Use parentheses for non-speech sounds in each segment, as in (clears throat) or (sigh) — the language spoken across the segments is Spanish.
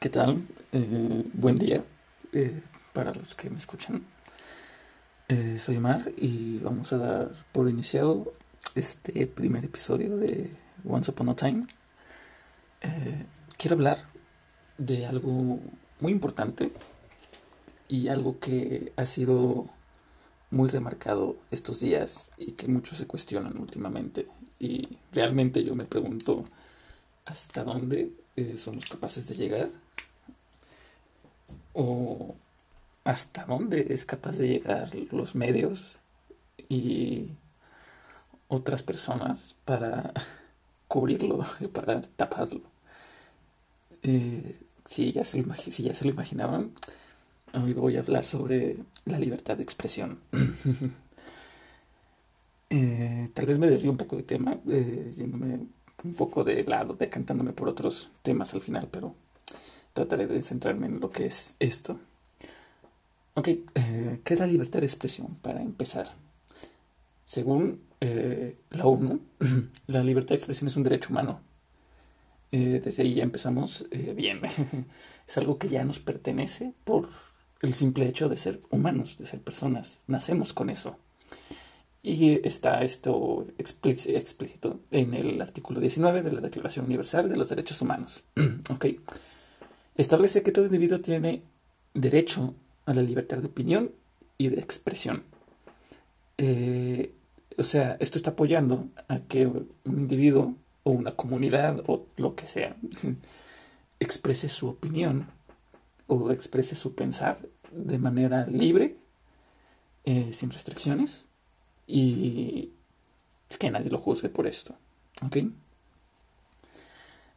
¿Qué tal? Eh, buen día eh, para los que me escuchan. Eh, soy Omar y vamos a dar por iniciado este primer episodio de Once Upon a Time. quiero hablar de algo muy importante y algo que ha sido muy remarcado estos días y que muchos se cuestionan últimamente. Y realmente yo me pregunto hasta dónde somos capaces de llegar o hasta dónde es capaz de llegar los medios y otras personas para (laughs) cubrirlo, para taparlo. Eh, si, ya se lo, si ya se lo imaginaban, hoy voy a hablar sobre la libertad de expresión. (laughs) Eh, tal vez me desvío un poco de tema, eh, yéndome un poco de lado, decantándome por otros temas al final, pero trataré de centrarme en lo que es esto. Ok, eh, ¿qué es la libertad de expresión? Para empezar, según eh, la ONU, (clears throat) la libertad de expresión es un derecho humano. Eh, desde ahí ya empezamos bien. (laughs) es algo que ya nos pertenece por el simple hecho de ser humanos, de ser personas. Nacemos con eso. Y está esto explícito en el artículo 19 de la Declaración Universal de los Derechos Humanos. (clears throat) ok establece que todo individuo tiene derecho a la libertad de opinión y de expresión. Eh, o sea, esto está apoyando a que un individuo o una comunidad o lo que sea (laughs) exprese su opinión o exprese su pensar de manera libre, eh, sin restricciones y es que nadie lo juzgue por esto. ¿Ok?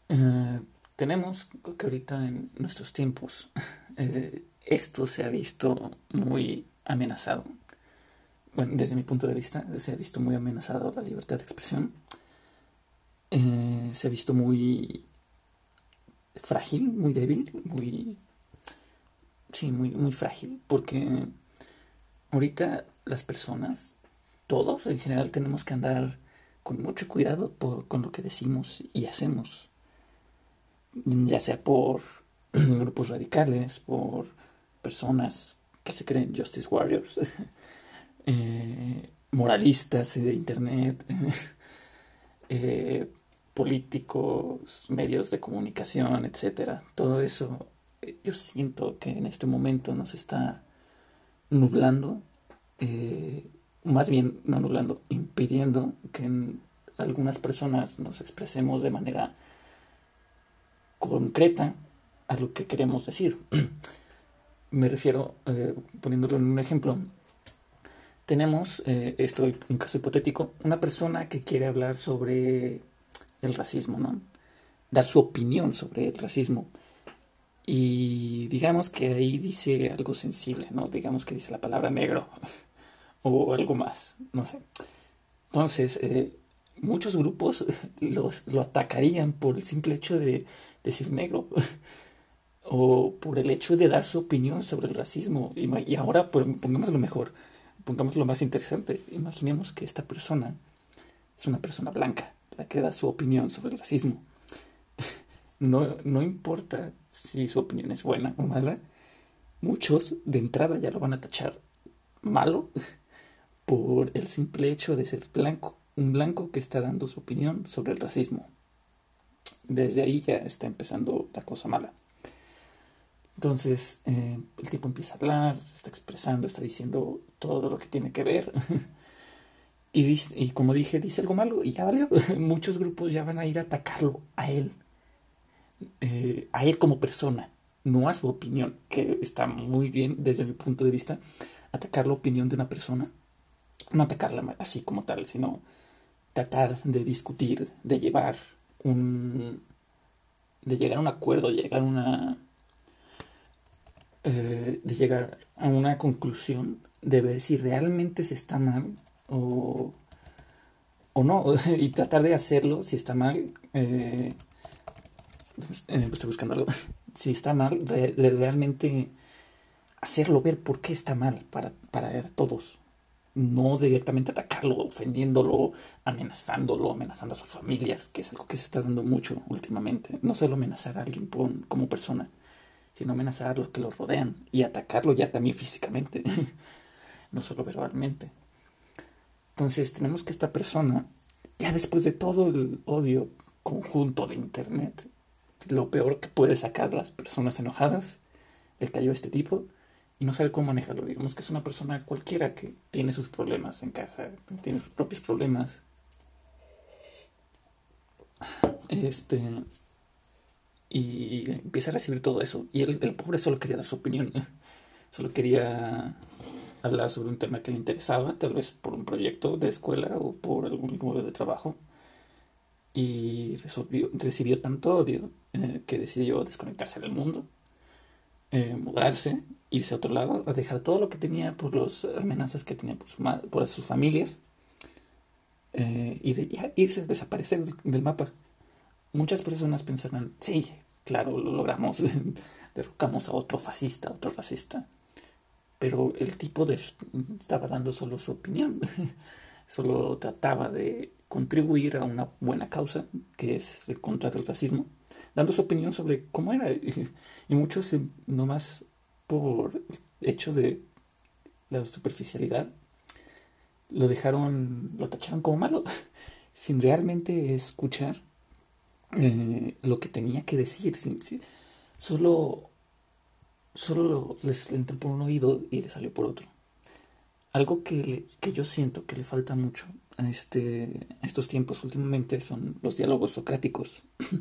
Eh, tenemos que ahorita en nuestros tiempos (laughs) eh, esto se ha visto muy amenazado. Bueno, desde mi punto de vista, se ha visto muy amenazado la libertad de expresión. Eh, se ha visto muy frágil, muy débil, muy... Sí, muy, muy frágil, porque ahorita las personas, todos en general, tenemos que andar con mucho cuidado por, con lo que decimos y hacemos ya sea por (clears throat) grupos radicales, por personas que se creen Justice Warriors, (laughs) eh, moralistas de Internet, (laughs) eh, políticos, medios de comunicación, etc. Todo eso eh, yo siento que en este momento nos está nublando, más bien no nublando, impidiendo que algunas personas nos expresemos de manera concreta a lo que queremos decir. (clears throat) Me refiero, eh, poniéndolo en un ejemplo, tenemos, eh, esto un caso hipotético, una persona que quiere hablar sobre el racismo, ¿no? Dar su opinión sobre el racismo. Y digamos que ahí dice algo sensible, ¿no? Digamos que dice la palabra negro (laughs) o algo más, no sé. Entonces, eh, muchos grupos (laughs) los, lo atacarían por el simple hecho de decir negro (laughs) o por el hecho de dar su opinión sobre el racismo. Y ahora pongamos lo mejor, pongamos lo más interesante. Imaginemos que esta persona es una persona blanca, la que da su opinión sobre el racismo. (laughs) No, no importa si su opinión es buena o mala, muchos de entrada ya lo van a tachar malo por el simple hecho de ser blanco un blanco que está dando su opinión sobre el racismo. Desde ahí ya está empezando la cosa mala. Entonces eh, el tipo empieza a hablar, se está expresando, está diciendo todo lo que tiene que ver. (laughs) y, dice, y como dije, dice algo malo y ya valió. (laughs) Muchos grupos ya van a ir a atacarlo a él. Eh, a él como persona, no a su opinión, que está muy bien desde mi punto de vista. Atacar la opinión de una persona, no atacarla así como tal, sino tratar de discutir, de llevar un. de llegar a un acuerdo, llegar a una. Eh, de llegar a una conclusión de ver si realmente se está mal o, o no, (laughs) y tratar de hacerlo si está mal. Eh, eh, estoy buscando algo. (laughs) Si está mal, de realmente hacerlo ver por qué está mal para, para todos no directamente atacarlo, ofendiéndolo, amenazándolo, amenazando a sus familias, que es algo que se está dando mucho últimamente. No solo amenazar a alguien como persona, sino amenazar a los que lo rodean y atacarlo ya también físicamente, (laughs) no solo verbalmente. Entonces tenemos que esta persona, ya después de todo el odio conjunto de Internet, lo peor que puede sacar las personas enojadas, le cayó a este tipo y no sabe cómo manejarlo. Digamos que es una persona cualquiera que tiene sus problemas en casa, tiene sus propios problemas. Este y empieza a recibir todo eso. Y el, pobre solo quería dar su opinión. Solo quería hablar sobre un tema que le interesaba, tal vez por un proyecto de escuela o por algún número de trabajo. Y resolvió, recibió tanto odio eh, que decidió desconectarse del mundo, eh, mudarse, irse a otro lado, a dejar todo lo que tenía por las amenazas que tenía por, su por sus familias eh, y de, irse, desaparecer del mapa. Muchas personas pensarán, sí, Claro, lo logramos. (laughs) Derrocamos a otro fascista, otro racista. Pero el tipo de, estaba dando solo su opinión. (laughs) solo trataba de contribuir a una buena causa, que es el contra del racismo, dando su opinión sobre cómo era. (laughs) Y muchos, nomás por el hecho de la superficialidad, lo dejaron, lo tacharon como malo, (laughs) sin realmente escuchar eh, lo que tenía que decir. Solo, solo les entró por un oído y le salió por otro. Algo que, que yo siento que le falta mucho a, este, a estos tiempos últimamente son los diálogos socráticos. (clears throat)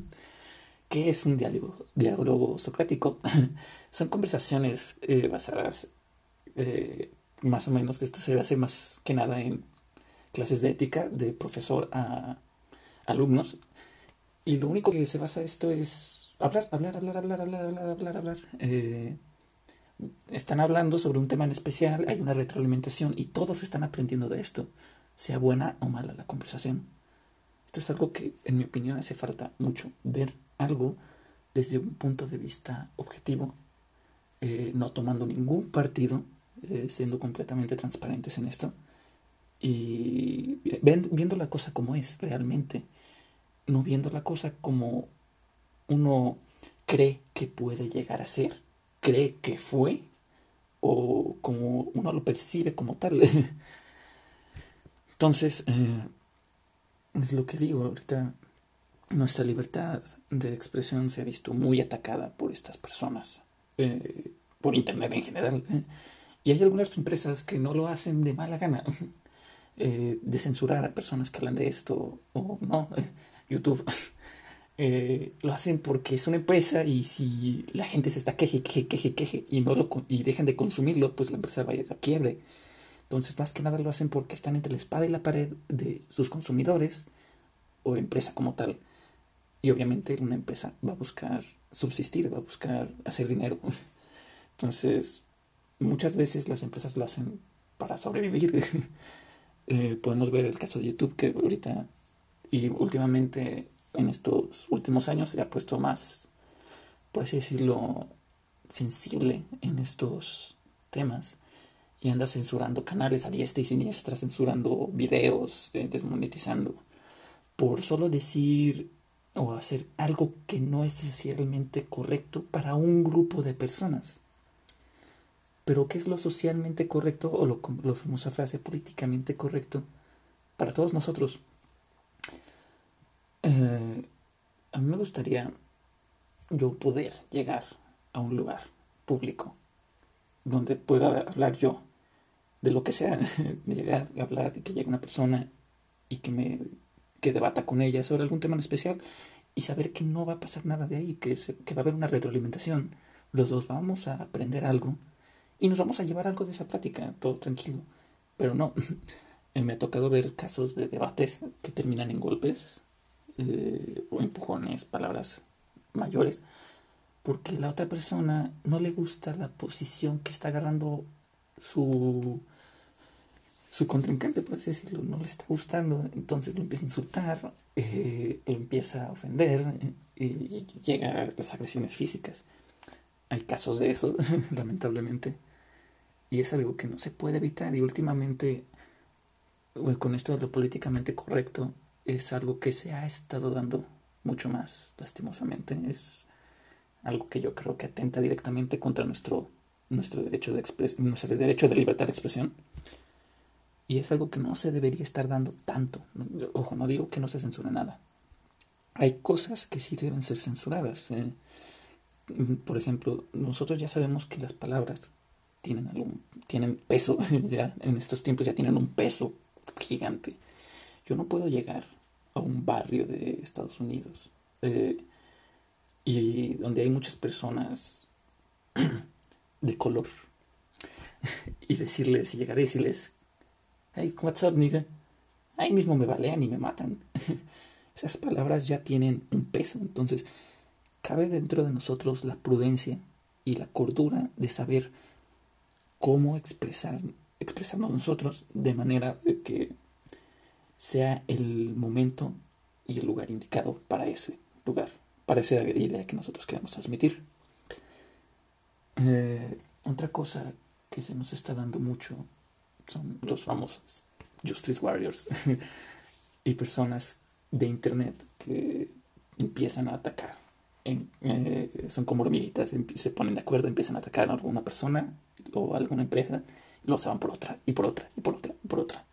¿Qué es un diálogo, diálogo socrático? (clears throat) son conversaciones eh, basadas eh, más o menos, esto se hace más que nada en clases de ética de profesor a alumnos y lo único que se basa esto es hablar, hablar, hablar, hablar, hablar, hablar, hablar, hablar. Eh, están hablando sobre un tema en especial, hay una retroalimentación y todos están aprendiendo de esto, sea buena o mala la conversación. Esto es algo que, en mi opinión, hace falta mucho, ver algo desde un punto de vista objetivo, eh, no tomando ningún partido, eh, siendo completamente transparentes en esto y viendo la cosa como es realmente no viendo la cosa como uno cree que puede llegar a ser, cree que fue, o como uno lo percibe como tal. (laughs) Entonces, eh, es lo que digo, ahorita nuestra libertad de expresión se ha visto muy atacada por estas personas, eh, por Internet en general. Y hay algunas empresas que no lo hacen de mala gana, (laughs) eh, de censurar a personas que hablan de esto o no. (laughs) YouTube, (laughs) eh, lo hacen porque es una empresa y si la gente se está queje, queje, queje, queje y, no lo, y dejan de consumirlo, pues la empresa va a ir a quiebre. Entonces, más que nada lo hacen porque están entre la espada y la pared de sus consumidores o empresa como tal. Y obviamente una empresa va a buscar subsistir, va a buscar hacer dinero. (laughs) Entonces, muchas veces las empresas lo hacen para sobrevivir. (laughs) Eh, podemos ver el caso de YouTube, que ahorita y últimamente, en estos últimos años, se ha puesto más, por así decirlo, sensible en estos temas. Y anda censurando canales a diestra y siniestra, censurando videos, eh, desmonetizando. Por solo decir o hacer algo que no es socialmente correcto para un grupo de personas. Pero ¿qué es lo socialmente correcto o lo, lo famosa frase políticamente correcto para todos nosotros? Eh, a mí me gustaría yo poder llegar a un lugar público donde pueda hablar yo de lo que sea, de (laughs) llegar a hablar y que llegue una persona y que me que debata con ella sobre algún tema en especial y saber que no va a pasar nada de ahí, que, que va a haber una retroalimentación. Los dos vamos a aprender algo y nos vamos a llevar algo de esa plática, todo tranquilo. Pero no, (laughs) me ha tocado ver casos de debates que terminan en golpes eh, o empujones, palabras mayores, porque la otra persona no le gusta la posición que está agarrando su su contrincante, por así decirlo, no le está gustando, entonces lo empieza a insultar, eh, lo empieza a ofender eh, y llega a las agresiones físicas. Hay casos de eso, (laughs) lamentablemente, y es algo que no se puede evitar y últimamente, con esto de lo políticamente correcto, es algo que se ha estado dando mucho más lastimosamente. Es algo que yo creo que atenta directamente contra nuestro, nuestro, derecho, de nuestro derecho de libertad de expresión. Y es algo que no se debería estar dando tanto. Ojo, no digo que no se censure nada. Hay cosas que sí deben ser censuradas. Eh. Por ejemplo, nosotros ya sabemos que las palabras tienen algún tienen peso, (laughs) ya en estos tiempos ya tienen un peso gigante. Yo no puedo llegar a un barrio de Estados Unidos eh, y donde hay muchas personas (clears throat) de color (laughs) y decirles y llegar a decirles hey what's up nigga ahí mismo me balean y me matan (laughs) esas palabras ya tienen un peso entonces cabe dentro de nosotros la prudencia y la cordura de saber cómo expresar expresarnos nosotros de manera de que sea el momento y el lugar indicado para ese lugar, para esa idea que nosotros queremos transmitir. Eh, otra cosa que se nos está dando mucho son los famosos Justice Warriors (laughs) y personas de Internet que empiezan a atacar. Eh, son como hormiguitas, se ponen de acuerdo, empiezan a atacar a alguna persona o alguna empresa, y lo van por otra, y por otra, y por otra, y por otra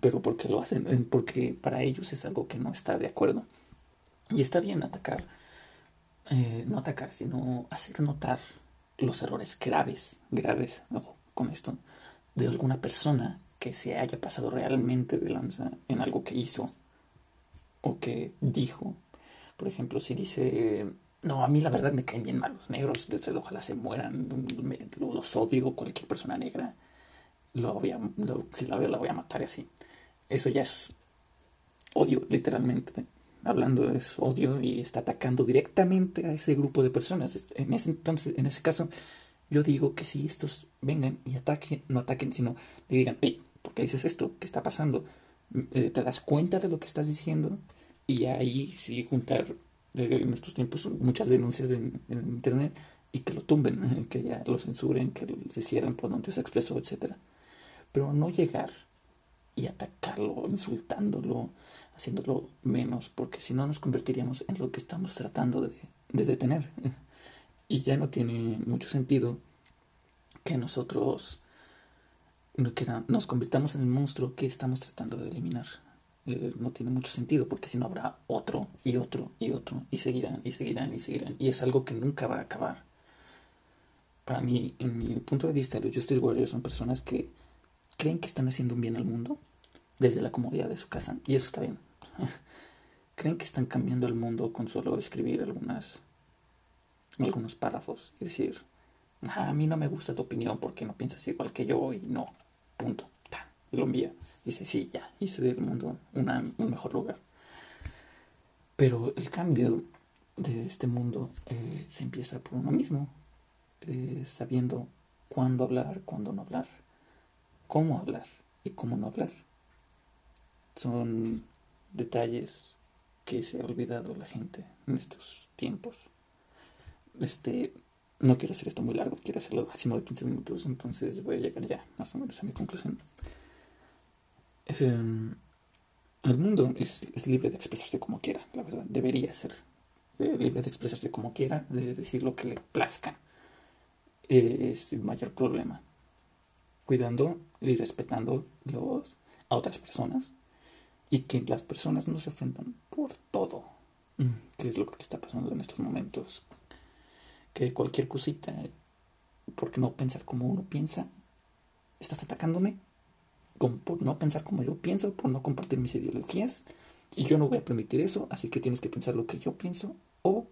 pero porque lo hacen, porque para ellos es algo que no está de acuerdo. Y está bien atacar, eh, no atacar, sino hacer notar los errores graves, graves, con esto, de alguna persona que se haya pasado realmente de lanza en algo que hizo o que dijo. Por ejemplo, si dice, no, a mí la verdad me caen bien mal los negros, ojalá se mueran, los odio, cualquier persona negra, lo voy a, si la veo la voy a matar y así eso ya es odio, literalmente. Hablando es odio y está atacando directamente a ese grupo de personas. En ese entonces, en ese caso, yo digo que si estos vengan y ataquen, no ataquen, sino le digan, hey, ¿por qué dices esto? ¿Qué está pasando? Eh, ¿Te das cuenta de lo que estás diciendo? Y ahí sí juntar eh, en estos tiempos muchas denuncias en, internet y que lo tumben, que ya lo censuren, que se cierren por donde se expresó, etc. Pero no llegar y atacarlo, insultándolo, haciéndolo menos, porque si no nos convertiríamos en lo que estamos tratando de, detener. Y ya no tiene mucho sentido que nosotros nos convirtamos en el monstruo que estamos tratando de eliminar. Eh, no tiene mucho sentido porque si no habrá otro y otro y otro y seguirán y seguirán y seguirán y es algo que nunca va a acabar. Para mí, en mi punto de vista, los Justice Warriors son personas que creen que están haciendo un bien al mundo desde la comodidad de su casa. Y eso está bien. (laughs) creen que están cambiando el mundo con solo escribir algunas algunos párrafos y decir, a mí no me gusta tu opinión porque no piensas igual que yo y no, punto. Y lo envía. Y dice, sí, ya, hice del mundo una, un mejor lugar. Pero el cambio de este mundo eh, se empieza por uno mismo, eh, sabiendo cuándo hablar, cuándo no hablar cómo hablar y cómo no hablar. Son detalles que se ha olvidado la gente en estos tiempos. Este, no quiero hacer esto muy largo, quiero hacerlo máximo de 15 minutos, entonces voy a llegar ya más o menos a mi conclusión. Em, el mundo es, libre de expresarse como quiera, la verdad, debería ser eh, libre de expresarse como quiera, de decir lo que le plazca. es el mayor problema cuidando y respetando los, a otras personas y que las personas no se ofendan por todo, mm. que es lo que está pasando en estos momentos. Que cualquier cosita, porque no pensar como uno piensa, estás atacándome, por no pensar como yo pienso, por no compartir mis ideologías, y yo no voy a permitir eso, así que tienes que pensar lo que yo pienso o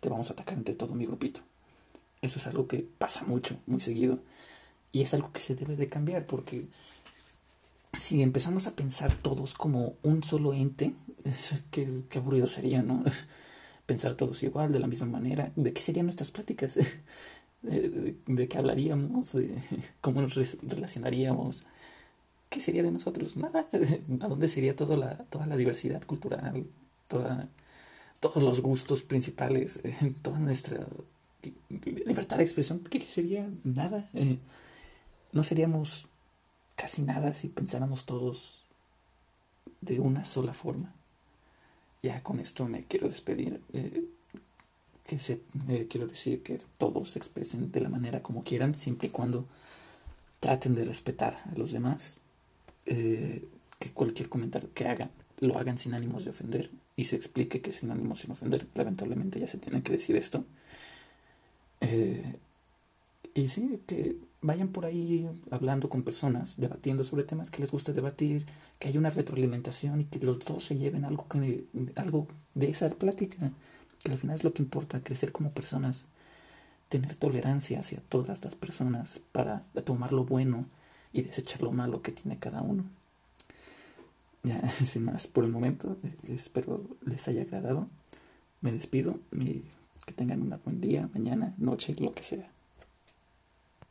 te vamos a atacar entre todo mi grupito. Eso es algo que pasa mucho, muy seguido. Y es algo que se debe de cambiar porque si empezamos a pensar todos como un solo ente, (laughs) qué, aburrido sería, ¿no? Pensar todos igual, de la misma manera. ¿De qué serían nuestras pláticas? (laughs) ¿De, qué hablaríamos? ¿De (laughs) ¿Cómo nos relacionaríamos? ¿Qué sería de nosotros? Nada. (laughs) ¿A dónde sería toda la, toda la diversidad cultural? Todos los gustos principales, toda nuestra libertad de expresión, ¿qué sería? Nada no seríamos casi nada si pensáramos todos de una sola forma. Ya con esto me quiero despedir. Eh, que se, eh, quiero decir que todos se expresen de la manera como quieran, siempre y cuando traten de respetar a los demás, eh, que cualquier comentario que hagan lo hagan sin ánimos de ofender y se explique que sin ánimos sin ofender, lamentablemente ya se tiene que decir esto. Y sí, que vayan por ahí hablando con personas, debatiendo sobre temas que les gusta debatir, que haya una retroalimentación y que los dos se lleven algo, que, algo de esa plática, que al final es lo que importa, crecer como personas, tener tolerancia hacia todas las personas para tomar lo bueno y desechar lo malo que tiene cada uno. Ya, (laughs) sin más por el momento, espero les haya agradado. Me despido y que tengan un buen día, mañana, noche, lo que sea.